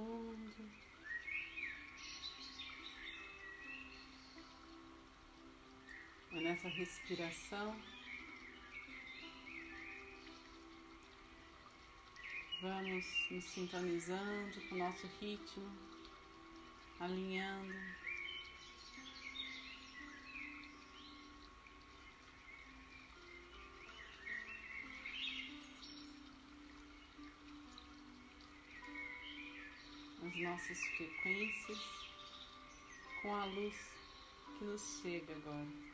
profundo. E nessa respiração, vamos nos sintonizando com o nosso ritmo, alinhando. Nossas frequências com a luz que nos chega agora.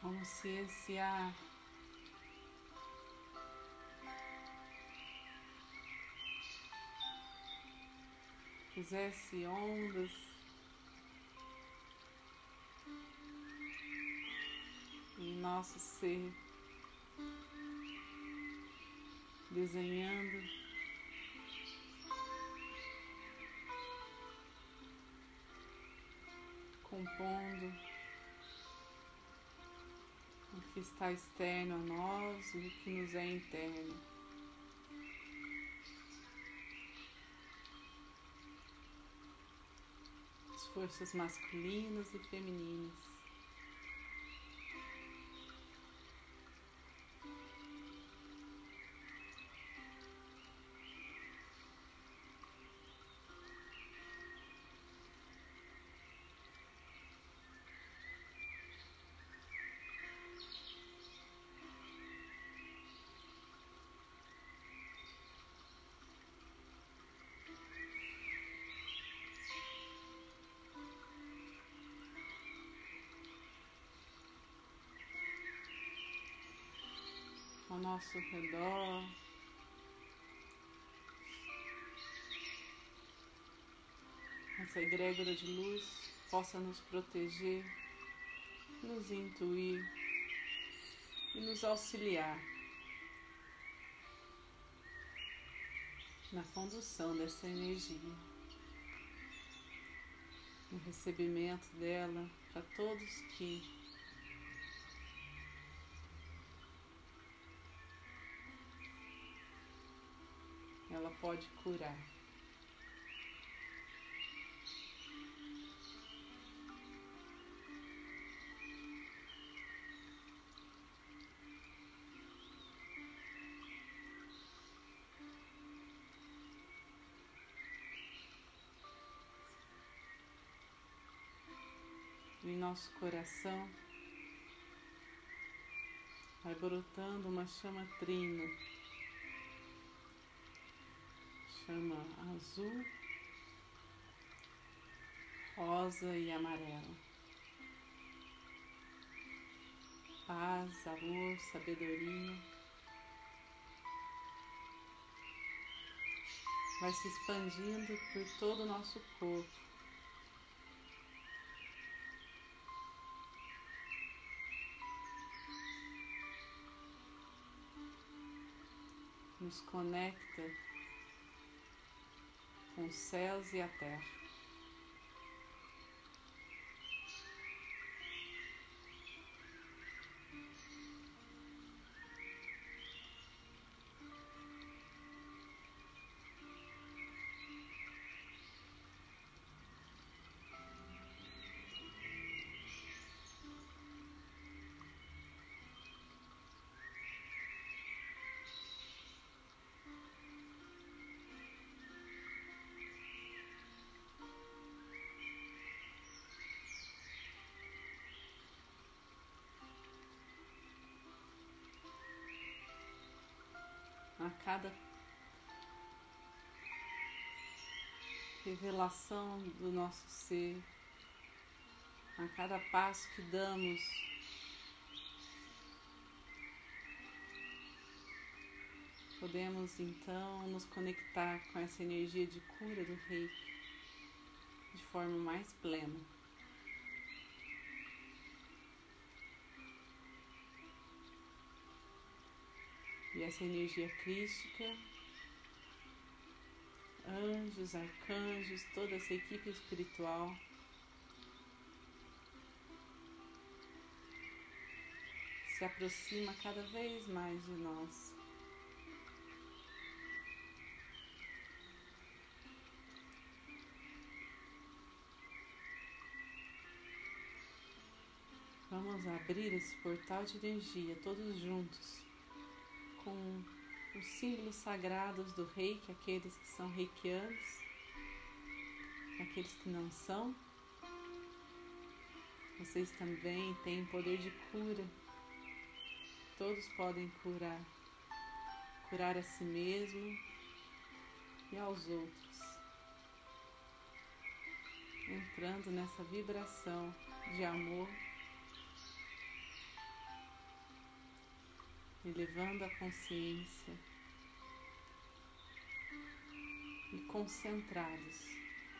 como se esse ar fizesse ondas nosso ser, desenhando compondo o que está externo a nós e o que nos é interno. As forças masculinas e femininas. Ao nosso redor. Essa egrégora de luz possa nos proteger, nos intuir e nos auxiliar na condução dessa energia, no recebimento dela para todos que ela pode curar. Em nosso coração vai brotando uma chama trina chama azul, rosa e amarelo. Paz, amor, sabedoria. Vai se expandindo por todo o nosso corpo. nos conecta com os céus e a terra. A cada revelação do nosso ser, a cada passo que damos, podemos então nos conectar com essa energia de cura do reiki de forma mais plena. Essa energia crística anjos, arcanjos, toda essa equipe espiritual. Se aproxima cada vez mais de nós. Vamos abrir esse portal de energia todos juntos com os símbolos sagrados do reiki, aqueles que são reikianos, aqueles que não são. Vocês também têm poder de cura. Todos podem curar. Curar a si mesmo e aos outros. Entrando nessa vibração de amor elevando a consciência e concentrados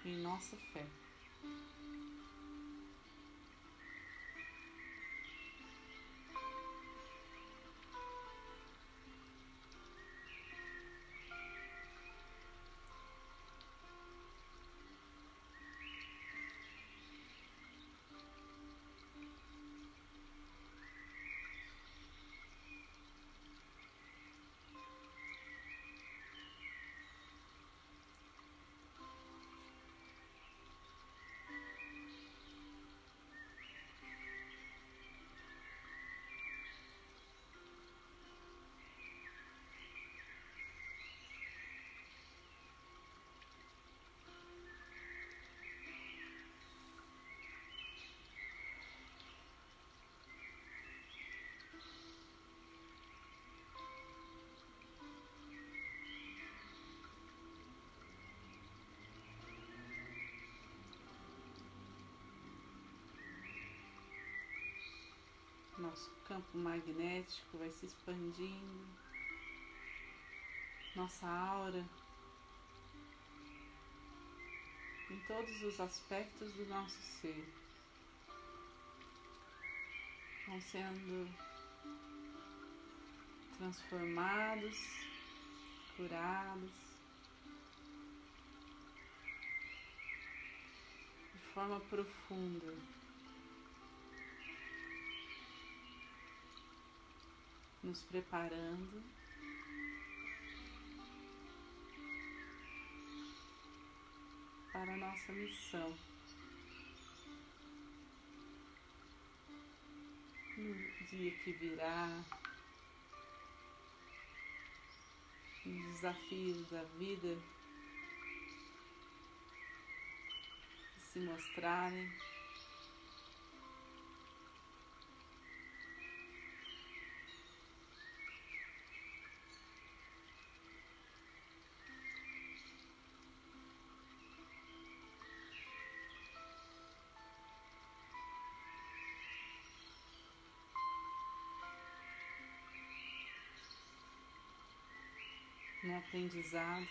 em nossa fé. Nosso campo magnético vai se expandindo, nossa aura, em todos os aspectos do nosso ser, vão sendo transformados, curados. De forma profunda. Nos preparando para a nossa missão. No dia que virá, nos desafios da vida se mostrarem. No aprendizado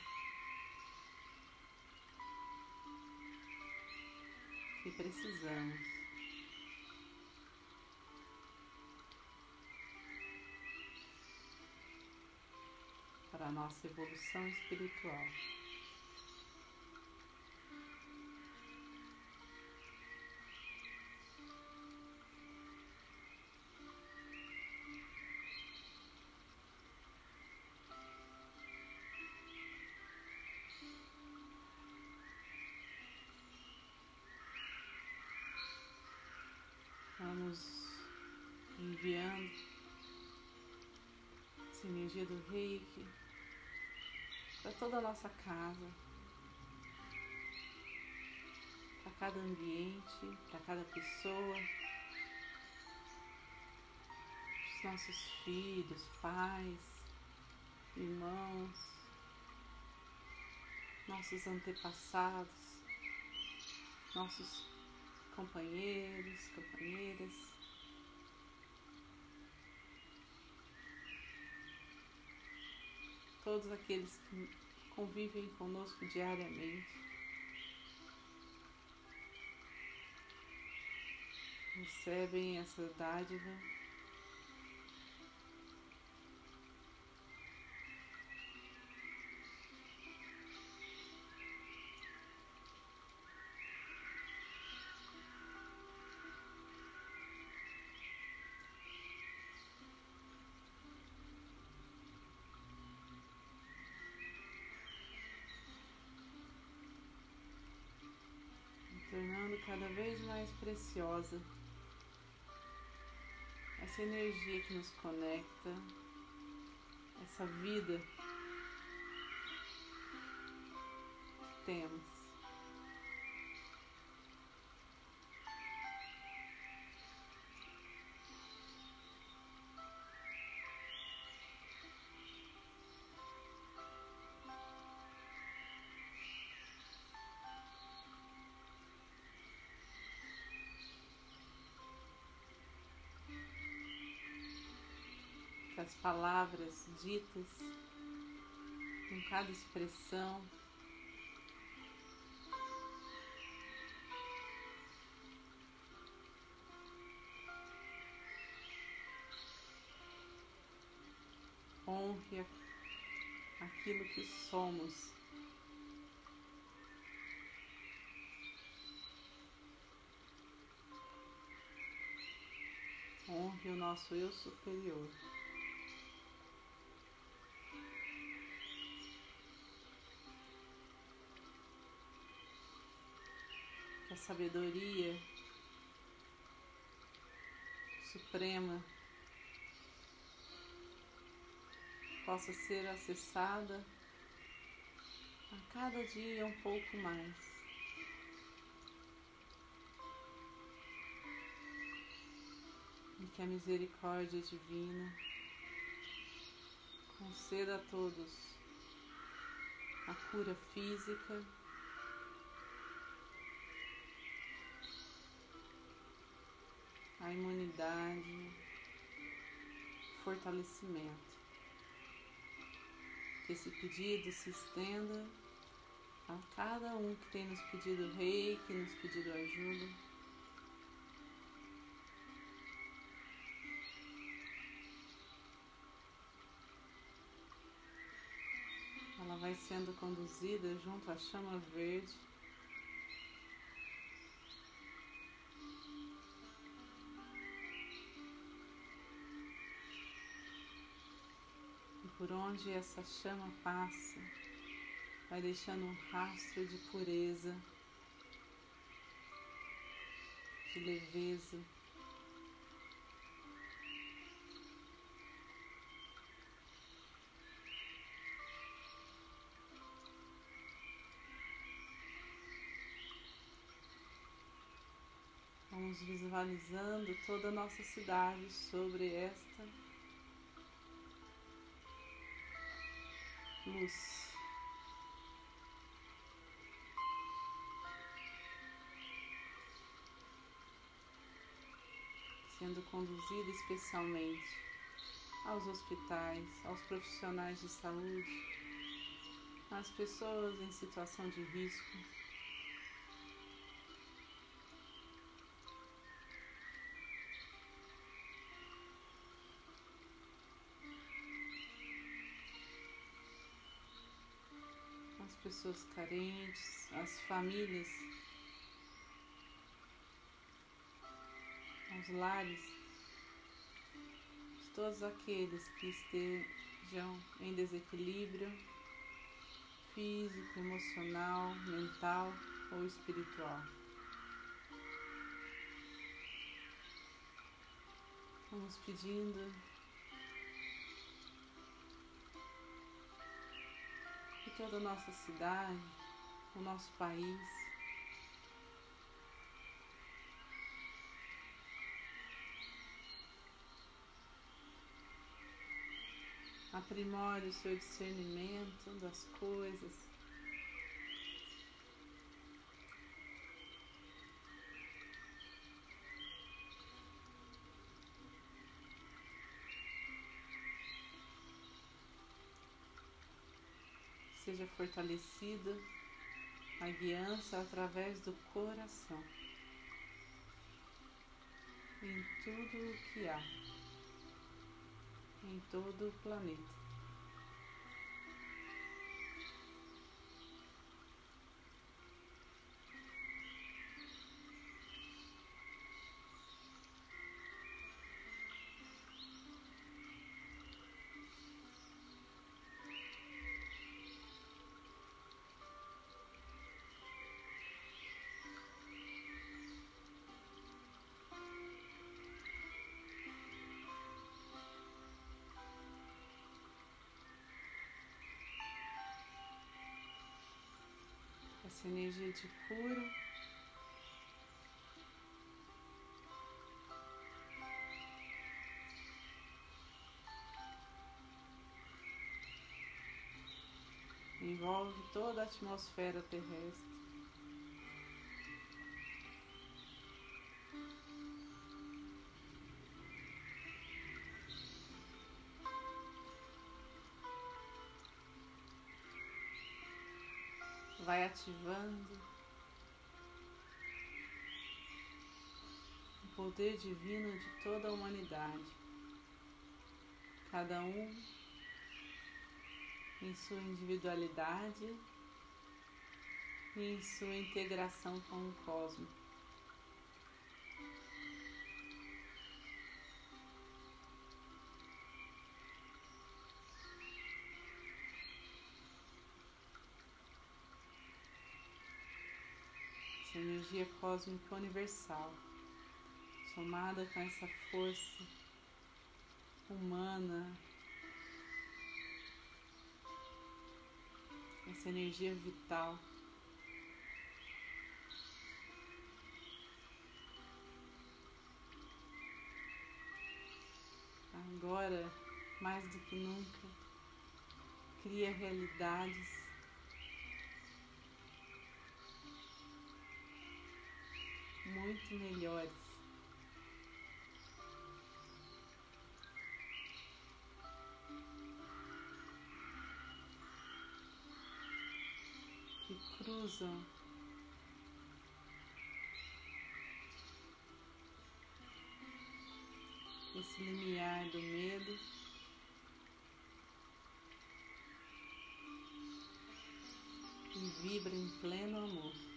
que precisamos. Para a nossa evolução espiritual. Enviando essa energia do reiki para toda a nossa casa, para cada ambiente, para cada pessoa, os nossos filhos, pais, irmãos, nossos antepassados, nossos companheiros, companheiras. Todos aqueles que convivem conosco diariamente. Recebem essa dádiva. Cada vez mais preciosa. Essa energia que nos conecta, essa vida que temos. As palavras ditas, em cada expressão. Honre aquilo que somos. Honre o nosso eu superior. Sabedoria suprema possa ser acessada a cada dia um pouco mais. E que a misericórdia divina conceda a todos a cura física imunidade, fortalecimento. Que esse pedido se estenda a cada um que tem nos pedido rei, que nos pedido ajuda. Ela vai sendo conduzida junto à chama verde. Por onde essa chama passa, vai deixando um rastro de pureza, de leveza. Vamos visualizando toda a nossa cidade sobre esta luz. Sendo conduzida especialmente aos hospitais, aos profissionais de saúde, às pessoas em situação de risco. Pessoas carentes, as famílias, os lares, todos aqueles que estejam em desequilíbrio físico, emocional, mental ou espiritual. Vamos pedindo toda a nossa cidade, o nosso país. Aprimore o seu discernimento das coisas. Seja fortalecida a guiança através do coração em tudo o que há, em todo o planeta. Essa energia de cura. Envolve toda a atmosfera terrestre. Vai ativando o poder divino de toda a humanidade, cada um em sua individualidade e em sua integração com o cosmos. Energia cósmica universal, somada com essa força humana, essa energia vital. Agora, mais do que nunca, cria realidades muito melhores. Que cruzam esse limiar do medo. E vibra em pleno amor.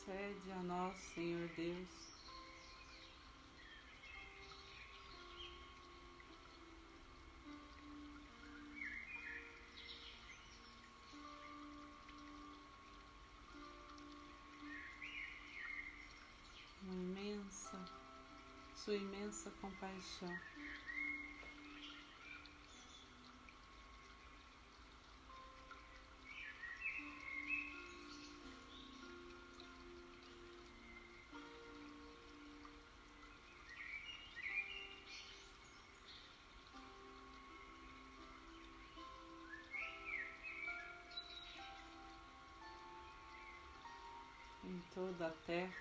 Concede a nós, Senhor Deus, uma imensa, sua imensa compaixão. Toda a terra.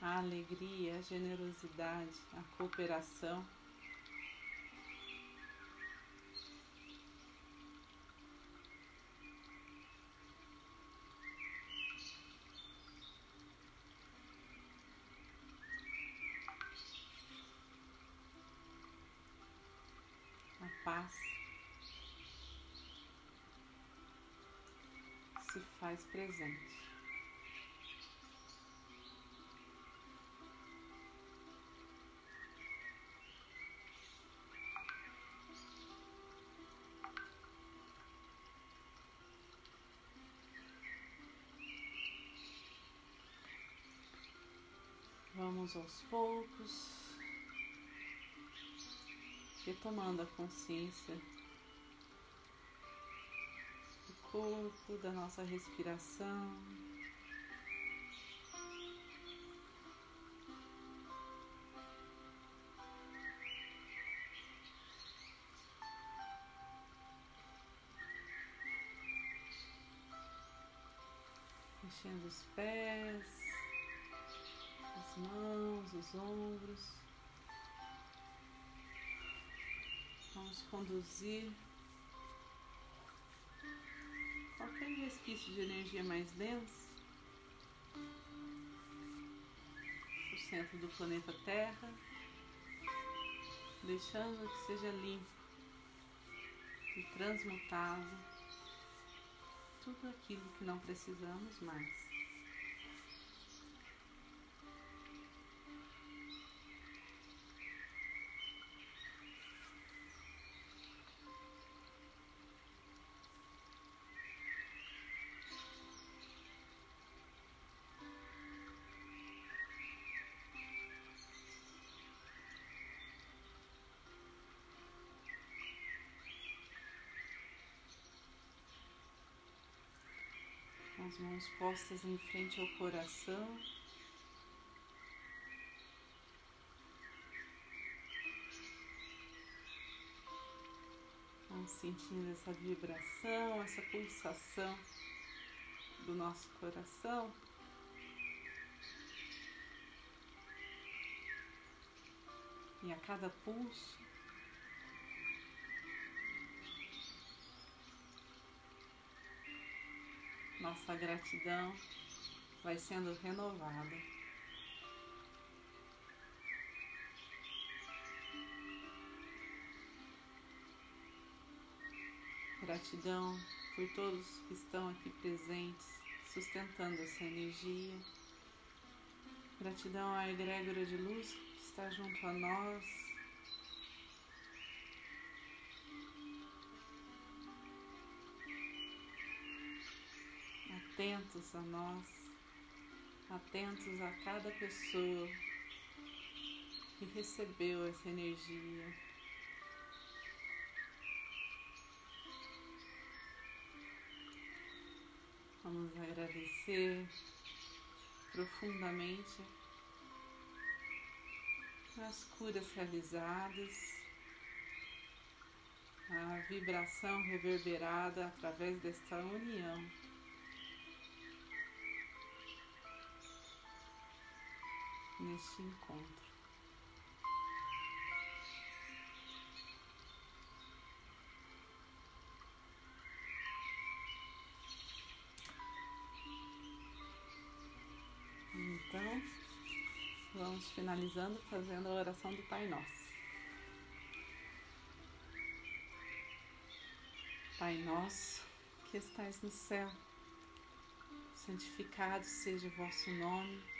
A alegria, a generosidade, a cooperação. A paz. Se faz presente. Vamos aos poucos, retomando a consciência corpo, da nossa respiração. Mexendo os pés, as mãos, os ombros. Vamos conduzir resquício de energia mais densa o centro do planeta Terra, deixando que seja limpo e transmutado tudo aquilo que não precisamos mais. As mãos postas em frente ao coração. Vamos sentindo essa vibração, essa pulsação do nosso coração. E a cada pulso, nossa gratidão vai sendo renovada. Gratidão por todos que estão aqui presentes, sustentando essa energia. Gratidão à egrégora de luz que está junto a nós, atentos a nós, atentos a cada pessoa que recebeu essa energia. Vamos agradecer profundamente as curas realizadas, a vibração reverberada através desta união. Neste encontro. Então, vamos finalizando fazendo a oração do Pai Nosso. Pai Nosso, que estais no céu, santificado seja o vosso nome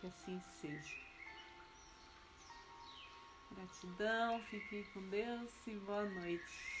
que assim seja. Gratidão, fiquem com Deus e boa noite.